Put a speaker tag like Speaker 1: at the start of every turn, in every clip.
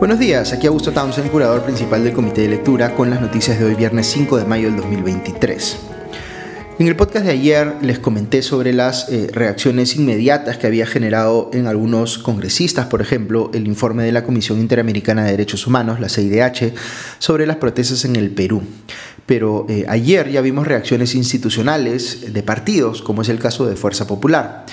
Speaker 1: Buenos días, aquí Augusto Townsend, curador principal del Comité de Lectura, con las noticias de hoy viernes 5 de mayo del 2023. En el podcast de ayer les comenté sobre las eh, reacciones inmediatas que había generado en algunos congresistas, por ejemplo, el informe de la Comisión Interamericana de Derechos Humanos, la CIDH, sobre las protestas en el Perú. Pero eh, ayer ya vimos reacciones institucionales de partidos, como es el caso de Fuerza Popular.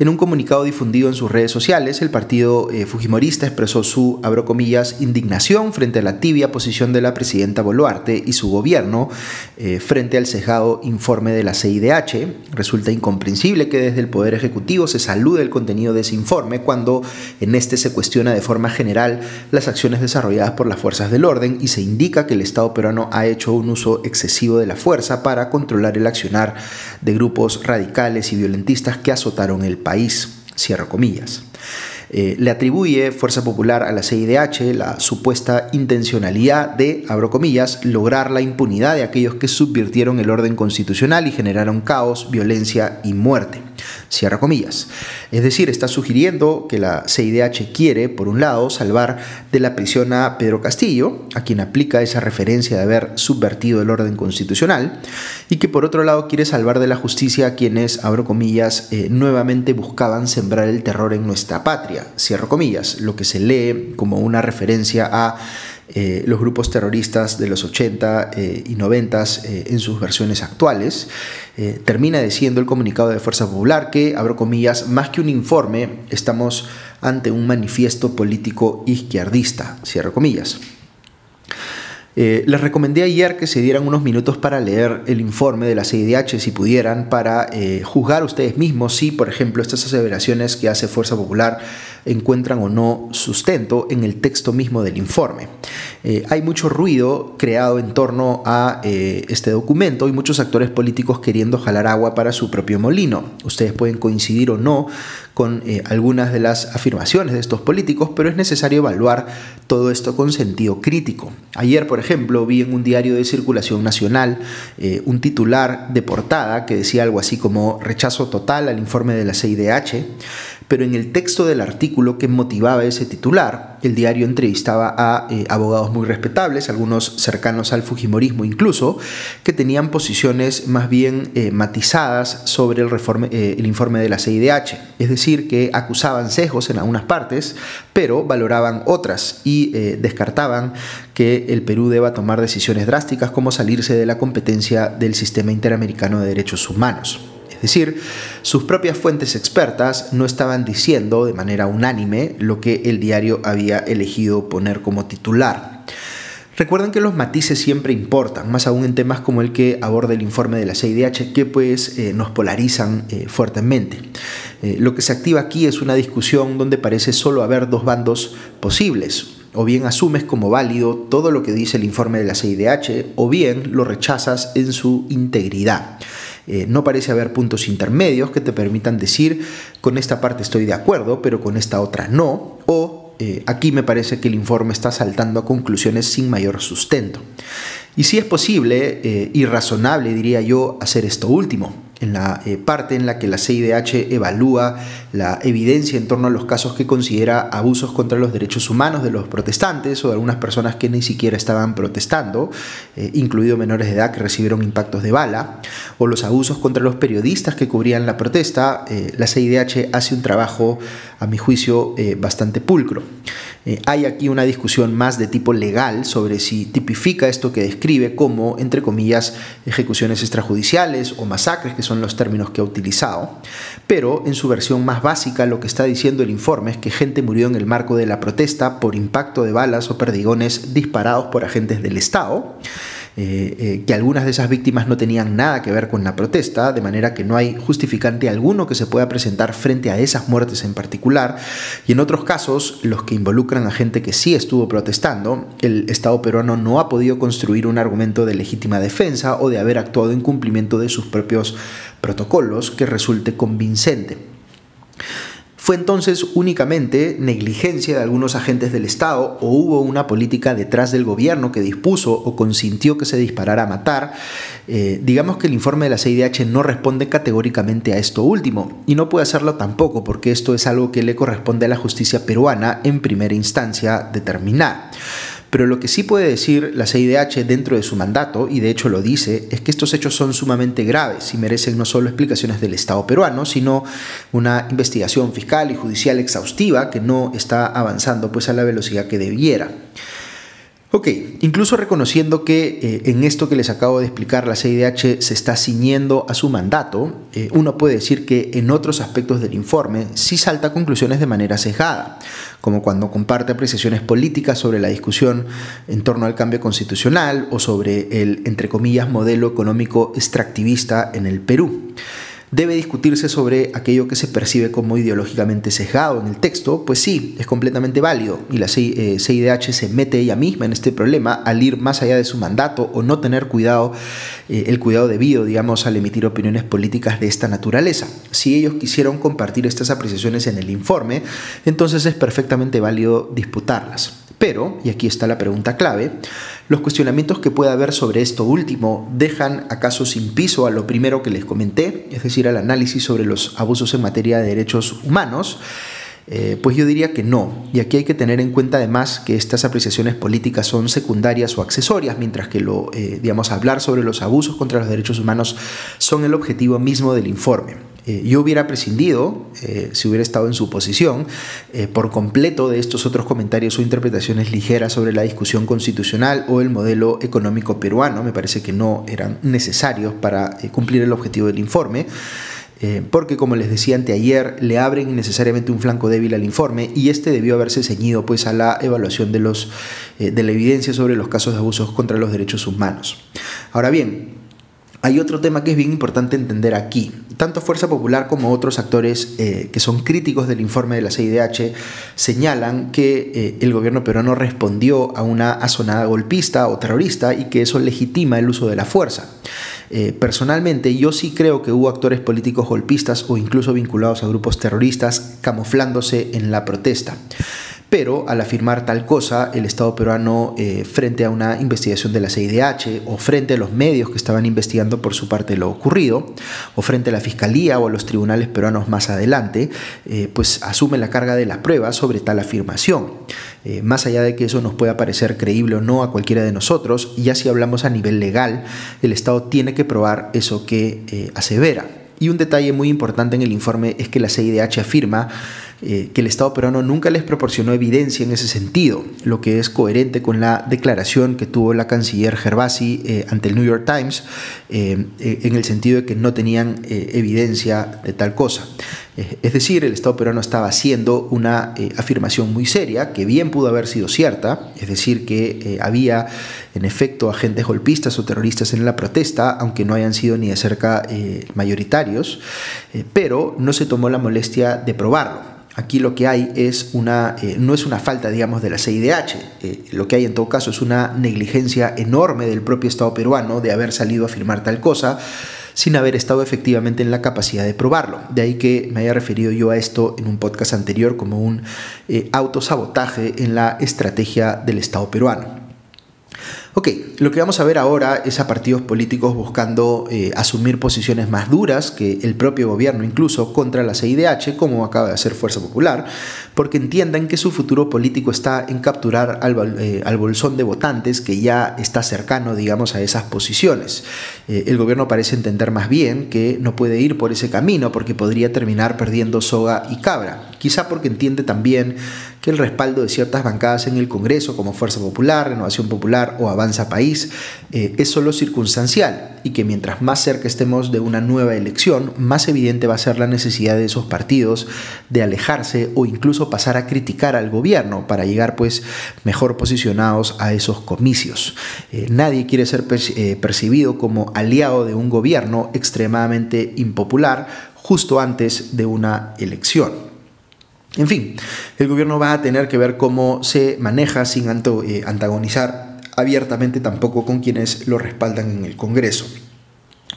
Speaker 1: En un comunicado difundido en sus redes sociales, el partido eh, Fujimorista expresó su, abro comillas, indignación frente a la tibia posición de la presidenta Boluarte y su gobierno eh, frente al cejado informe de la CIDH. Resulta incomprensible que desde el Poder Ejecutivo se salude el contenido de ese informe cuando en este se cuestiona de forma general las acciones desarrolladas por las fuerzas del orden y se indica que el Estado peruano ha hecho un uso excesivo de la fuerza para controlar el accionar de grupos radicales y violentistas que azotaron el país, cierro comillas. Eh, le atribuye Fuerza Popular a la CIDH la supuesta intencionalidad de, abro comillas, lograr la impunidad de aquellos que subvirtieron el orden constitucional y generaron caos, violencia y muerte. Cierra comillas. Es decir, está sugiriendo que la CIDH quiere, por un lado, salvar de la prisión a Pedro Castillo, a quien aplica esa referencia de haber subvertido el orden constitucional, y que por otro lado quiere salvar de la justicia a quienes, abro comillas, eh, nuevamente buscaban sembrar el terror en nuestra patria. Cierro comillas, lo que se lee como una referencia a eh, los grupos terroristas de los 80 eh, y 90 eh, en sus versiones actuales. termina diciendo el comunicado de Fuerza Popular que, abro comillas, más que un informe, estamos ante un manifiesto político izquierdista, cierro comillas. les recomendé ayer que se dieran unos minutos para leer el informe de la CIDH, si pudieran, para juzgar ustedes mismos si, por ejemplo, estas aseveraciones que hace Fuerza Popular encuentran o no sustento en el texto mismo del informe. Eh, hay mucho ruido creado en torno a eh, este documento y muchos actores políticos queriendo jalar agua para su propio molino. Ustedes pueden coincidir o no con eh, algunas de las afirmaciones de estos políticos, pero es necesario evaluar todo esto con sentido crítico. Ayer, por ejemplo, vi en un diario de circulación nacional un titular de portada que decía algo así como rechazo total al informe de la CIDH, pero en el texto del artículo que motivaba ese titular, el diario entrevistaba a eh, abogados muy respetables, algunos cercanos al Fujimorismo incluso, que tenían posiciones más bien eh, matizadas sobre el, eh, el informe de la CIDH, es decir, que acusaban sesgos en algunas partes, pero valoraban otras y descartaban que el Perú deba tomar decisiones drásticas como salirse de la competencia del sistema interamericano de derechos humanos. Es decir, sus propias fuentes expertas no estaban diciendo de manera unánime lo que el diario había elegido poner como titular. Recuerden que los matices siempre importan, más aún en temas como el que aborda el informe de la CIDH, que pues eh, nos polarizan eh, fuertemente. Eh, lo que se activa aquí es una discusión donde parece solo haber dos bandos posibles. O bien asumes como válido todo lo que dice el informe de la CIDH, o bien lo rechazas en su integridad. Eh, no parece haber puntos intermedios que te permitan decir, con esta parte estoy de acuerdo, pero con esta otra no, o eh, aquí me parece que el informe está saltando a conclusiones sin mayor sustento. Y si es posible eh, y razonable, diría yo, hacer esto último, en la eh, parte en la que la CIDH evalúa la evidencia en torno a los casos que considera abusos contra los derechos humanos de los protestantes o de algunas personas que ni siquiera estaban protestando, eh, incluidos menores de edad que recibieron impactos de bala, o los abusos contra los periodistas que cubrían la protesta, eh, la CIDH hace un trabajo, a mi juicio, bastante pulcro. Hay aquí una discusión más de tipo legal sobre si tipifica esto que describe como, entre comillas, ejecuciones extrajudiciales o masacres que son los términos que ha utilizado, pero en su versión más básica lo que está diciendo el informe es que gente murió en el marco de la protesta por impacto de balas o perdigones disparados por agentes del Estado. Eh, eh, que algunas de esas víctimas no tenían nada que ver con la protesta, de manera que no hay justificante alguno que se pueda presentar frente a esas muertes en particular, y en otros casos, los que involucran a gente que sí estuvo protestando, el Estado peruano no ha podido construir un argumento de legítima defensa o de haber actuado en cumplimiento de sus propios protocolos que resulte convincente. ¿Fue entonces únicamente negligencia de algunos agentes del Estado o hubo una política detrás del gobierno que dispuso o consintió que se disparara a matar? Eh, digamos que el informe de la CIDH no responde categóricamente a esto último y no puede hacerlo tampoco porque esto es algo que le corresponde a la justicia peruana en primera instancia determinar. Pero lo que sí puede decir la CIDH dentro de su mandato, y de hecho lo dice, es que estos hechos son sumamente graves y merecen no solo explicaciones del Estado peruano, sino una investigación fiscal y judicial exhaustiva que no está avanzando pues a la velocidad que debiera. Ok, incluso reconociendo que eh, en esto que les acabo de explicar la CIDH se está ciñendo a su mandato, eh, uno puede decir que en otros aspectos del informe sí salta conclusiones de manera sesgada, como cuando comparte apreciaciones políticas sobre la discusión en torno al cambio constitucional o sobre el, entre comillas, modelo económico extractivista en el Perú debe discutirse sobre aquello que se percibe como ideológicamente sesgado en el texto, pues sí, es completamente válido y la CIDH eh, se mete ella misma en este problema al ir más allá de su mandato o no tener cuidado, eh, el cuidado debido, digamos, al emitir opiniones políticas de esta naturaleza. Si ellos quisieron compartir estas apreciaciones en el informe, entonces es perfectamente válido disputarlas. Pero, y aquí está la pregunta clave, los cuestionamientos que pueda haber sobre esto último dejan acaso sin piso a lo primero que les comenté, es decir, al análisis sobre los abusos en materia de derechos humanos. Eh, pues yo diría que no, y aquí hay que tener en cuenta además que estas apreciaciones políticas son secundarias o accesorias, mientras que lo, eh, digamos, hablar sobre los abusos contra los derechos humanos son el objetivo mismo del informe. Eh, yo hubiera prescindido, eh, si hubiera estado en su posición, eh, por completo de estos otros comentarios o interpretaciones ligeras sobre la discusión constitucional o el modelo económico peruano. Me parece que no eran necesarios para cumplir el objetivo del informe. porque como les decía anteayer, le abren innecesariamente un flanco débil al informe y este debió haberse ceñido pues, a la evaluación de, los, de la evidencia sobre los casos de abusos contra los derechos humanos. Ahora bien, hay otro tema que es bien importante entender aquí. Tanto Fuerza Popular como otros actores eh, que son críticos del informe de la CIDH señalan que eh, el gobierno peruano respondió a una azonada golpista o terrorista y que eso legitima el uso de la fuerza. Eh, personalmente, yo sí creo que hubo actores políticos golpistas o incluso vinculados a grupos terroristas camuflándose en la protesta pero al afirmar tal cosa, el Estado peruano, eh, frente a una investigación de la CIDH o frente a los medios que estaban investigando por su parte lo ocurrido, o frente a la Fiscalía o a los tribunales peruanos más adelante, eh, pues asume la carga de la prueba sobre tal afirmación. Eh, más allá de que eso nos pueda parecer creíble o no a cualquiera de nosotros, ya si hablamos a nivel legal, el Estado tiene que probar eso que asevera. Y un detalle muy importante en el informe es que la CIDH afirma eh, que el Estado peruano nunca les proporcionó evidencia en ese sentido, lo que es coherente con la declaración que tuvo la canciller Gervasi eh, ante el New York Times, eh, en el sentido de que no tenían evidencia de tal cosa. Es decir, el Estado peruano estaba haciendo una afirmación muy seria, que bien pudo haber sido cierta, es decir, que había en efecto agentes golpistas o terroristas en la protesta, aunque no hayan sido ni de cerca mayoritarios, pero no se tomó la molestia de probarlo. Aquí lo que hay es una, eh, no es una falta, digamos, de la CIDH. Eh, lo que hay en todo caso es una negligencia enorme del propio Estado peruano de haber salido a afirmar tal cosa sin haber estado efectivamente en la capacidad de probarlo. De ahí que me haya referido yo a esto en un podcast anterior como un eh, autosabotaje en la estrategia del Estado peruano. Ok, lo que vamos a ver ahora es a partidos políticos buscando eh, asumir posiciones más duras que el propio gobierno incluso contra la CIDH, como acaba de hacer Fuerza Popular, porque entiendan que su futuro político está en capturar al, eh, bolsón de votantes que ya está cercano, digamos, a esas posiciones. Eh, el gobierno parece entender más bien que no puede ir por ese camino porque podría terminar perdiendo soga y cabra, quizá porque entiende también que el respaldo de ciertas bancadas en el Congreso, como Fuerza Popular, Renovación Popular o Avanza País, eh, es solo circunstancial y que mientras más cerca estemos de una nueva elección, más evidente va a ser la necesidad de esos partidos de alejarse o incluso pasar a criticar al gobierno para llegar pues mejor posicionados a esos comicios. Eh, nadie quiere ser eh, percibido como aliado de un gobierno extremadamente impopular justo antes de una elección. En fin, el gobierno va a tener que ver cómo se maneja sin eh, antagonizar abiertamente tampoco con quienes lo respaldan en el Congreso.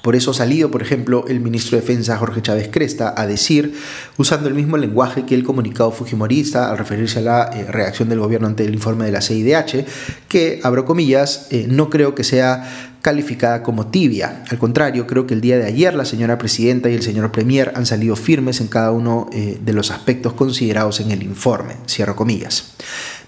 Speaker 1: Por eso ha salido, por ejemplo, el ministro de Defensa Jorge Chávez Cresta a decir, usando el mismo lenguaje que el comunicado fujimorista al referirse a la eh, reacción del gobierno ante el informe de la CIDH, que, abro comillas, eh, no creo que sea calificada como tibia. Al contrario, creo que el día de ayer la señora presidenta y el señor premier han salido firmes en cada uno eh, de los aspectos considerados en el informe. Cierro comillas.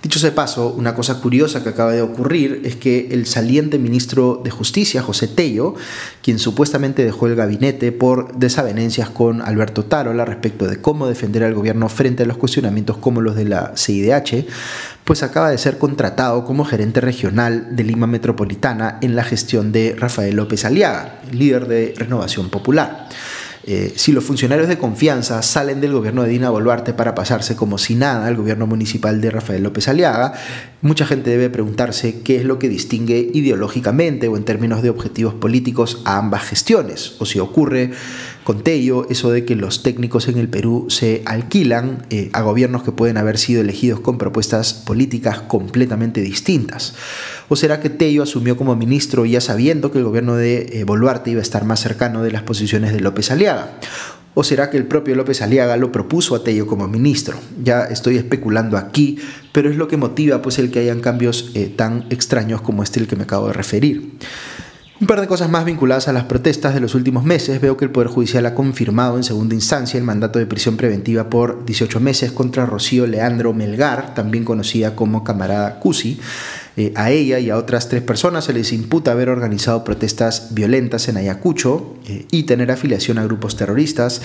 Speaker 1: Dicho ese paso, una cosa curiosa que acaba de ocurrir es que el saliente ministro de Justicia, José Tello, quien supuestamente dejó el gabinete por desavenencias con Alberto Tarola respecto de cómo defender al gobierno frente a los cuestionamientos como los de la CIDH, pues acaba de ser contratado como gerente regional de Lima Metropolitana en la gestión de Rafael López Aliaga, líder de Renovación Popular. Eh, si los funcionarios de confianza salen del gobierno de Dina Boluarte para pasarse como si nada al gobierno municipal de Rafael López Aliaga, mucha gente debe preguntarse qué es lo que distingue ideológicamente o en términos de objetivos políticos a ambas gestiones, o si ocurre con Tello eso de que los técnicos en el Perú se alquilan eh, a gobiernos que pueden haber sido elegidos con propuestas políticas completamente distintas. ¿O será que Tello asumió como ministro ya sabiendo que el gobierno de eh, Boluarte iba a estar más cercano de las posiciones de López Aliaga? ¿O será que el propio López Aliaga lo propuso a Tello como ministro? Ya estoy especulando aquí, pero es lo que motiva pues el que hayan cambios eh, tan extraños como este el que me acabo de referir. Un par de cosas más vinculadas a las protestas de los últimos meses. Veo que el Poder Judicial ha confirmado en segunda instancia el mandato de prisión preventiva por 18 meses contra Rocío Leandro Melgar, también conocida como camarada Cusi, eh, a ella y a otras tres personas se les imputa haber organizado protestas violentas en Ayacucho eh, y tener afiliación a grupos terroristas.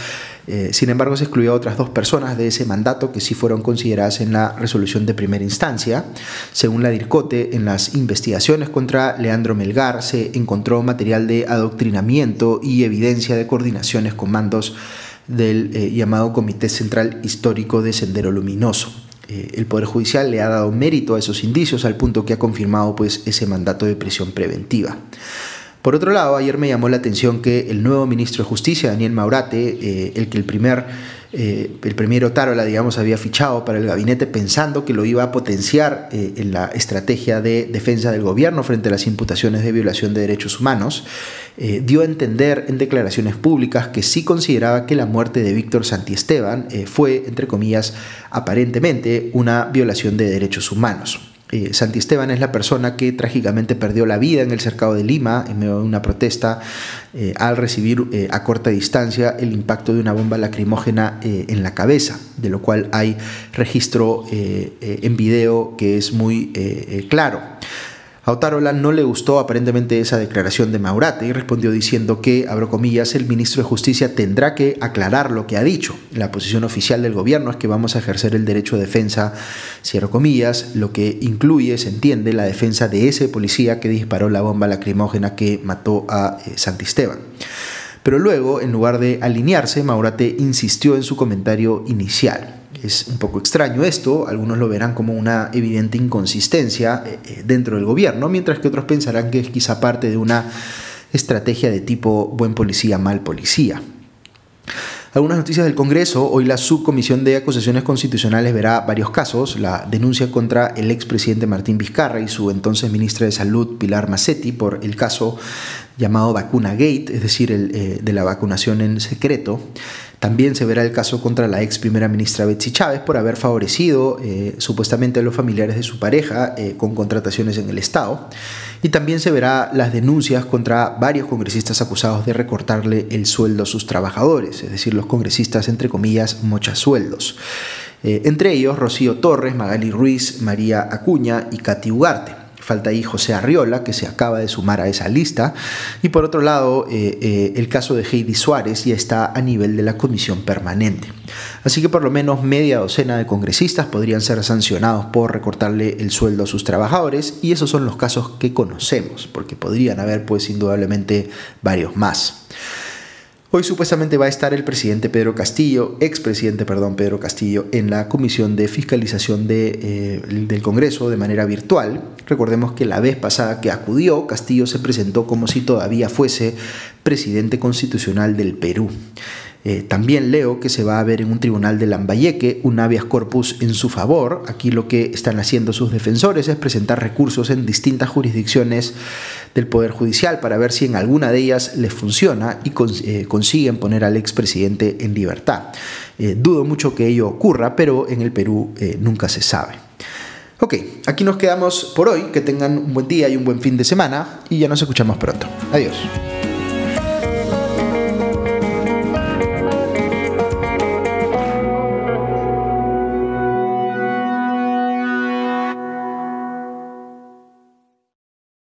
Speaker 1: Eh, sin embargo, se excluyó a otras dos personas de ese mandato que sí fueron consideradas en la resolución de primera instancia. Según la DIRCOTE, en las investigaciones contra Leandro Melgar se encontró material de adoctrinamiento y evidencia de coordinaciones con mandos del llamado Comité Central Histórico de Sendero Luminoso. Eh, el Poder Judicial le ha dado mérito a esos indicios al punto que ha confirmado pues, ese mandato de prisión preventiva. Por otro lado, ayer me llamó la atención que el nuevo ministro de Justicia, Daniel Maurate, eh, el que el primer eh, el premier Otárola, digamos, había fichado para el gabinete pensando que lo iba a potenciar eh, en la estrategia de defensa del gobierno frente a las imputaciones de violación de derechos humanos, eh, dio a entender en declaraciones públicas que sí consideraba que la muerte de Víctor Santiesteban fue, entre comillas, aparentemente una violación de derechos humanos. Eh, Santi Esteban es la persona que trágicamente perdió la vida en el cercado de Lima en medio de una protesta eh, al recibir eh, a corta distancia el impacto de una bomba lacrimógena en la cabeza, de lo cual hay registro en video que es muy claro. A Otárola no le gustó aparentemente esa declaración de Maurate y respondió diciendo que, abro comillas, el ministro de Justicia tendrá que aclarar lo que ha dicho. La posición oficial del gobierno es que vamos a ejercer el derecho de defensa, cierro comillas, lo que incluye, se entiende, la defensa de ese policía que disparó la bomba lacrimógena que mató a eh, Santisteban. Pero luego, en lugar de alinearse, Maurate insistió en su comentario inicial. Es un poco extraño esto, algunos lo verán como una evidente inconsistencia eh, eh, dentro del gobierno, mientras que otros pensarán que es quizá parte de una estrategia de tipo buen policía, mal policía. Algunas noticias del Congreso. Hoy la subcomisión de acusaciones constitucionales verá varios casos. La denuncia contra el expresidente Martín Vizcarra y su entonces ministra de Salud Pilar Massetti por el caso llamado Vacuna Gate, es decir, el, eh, de la vacunación en secreto. También se verá el caso contra la ex primera ministra Betsy Chávez por haber favorecido eh, supuestamente a los familiares de su pareja eh, con contrataciones en el Estado. Y también se verá las denuncias contra varios congresistas acusados de recortarle el sueldo a sus trabajadores, es decir, los congresistas, entre comillas, mochasueldos. Eh, entre ellos Rocío Torres, Magali Ruiz, María Acuña y Katy Ugarte. Falta ahí José Arriola, que se acaba de sumar a esa lista. Y por otro lado, eh, eh, el caso de Heidi Suárez ya está a nivel de la comisión permanente. Así que por lo menos media docena de congresistas podrían ser sancionados por recortarle el sueldo a sus trabajadores. Y esos son los casos que conocemos, porque podrían haber pues indudablemente varios más. Hoy supuestamente va a estar el presidente Pedro Castillo, expresidente, perdón, Pedro Castillo, en la comisión de fiscalización eh, del Congreso de manera virtual. Recordemos que la vez pasada que acudió, Castillo se presentó como si todavía fuese presidente constitucional del Perú. Eh, también leo que se va a ver en un tribunal de Lambayeque un habeas corpus en su favor. Aquí lo que están haciendo sus defensores es presentar recursos en distintas jurisdicciones del Poder Judicial para ver si en alguna de ellas les funciona y eh, consiguen poner al expresidente en libertad. Eh, dudo mucho que ello ocurra, pero en el Perú nunca se sabe. Ok, aquí nos quedamos por hoy. Que tengan un buen día y un buen fin de semana y ya nos escuchamos pronto. Adiós.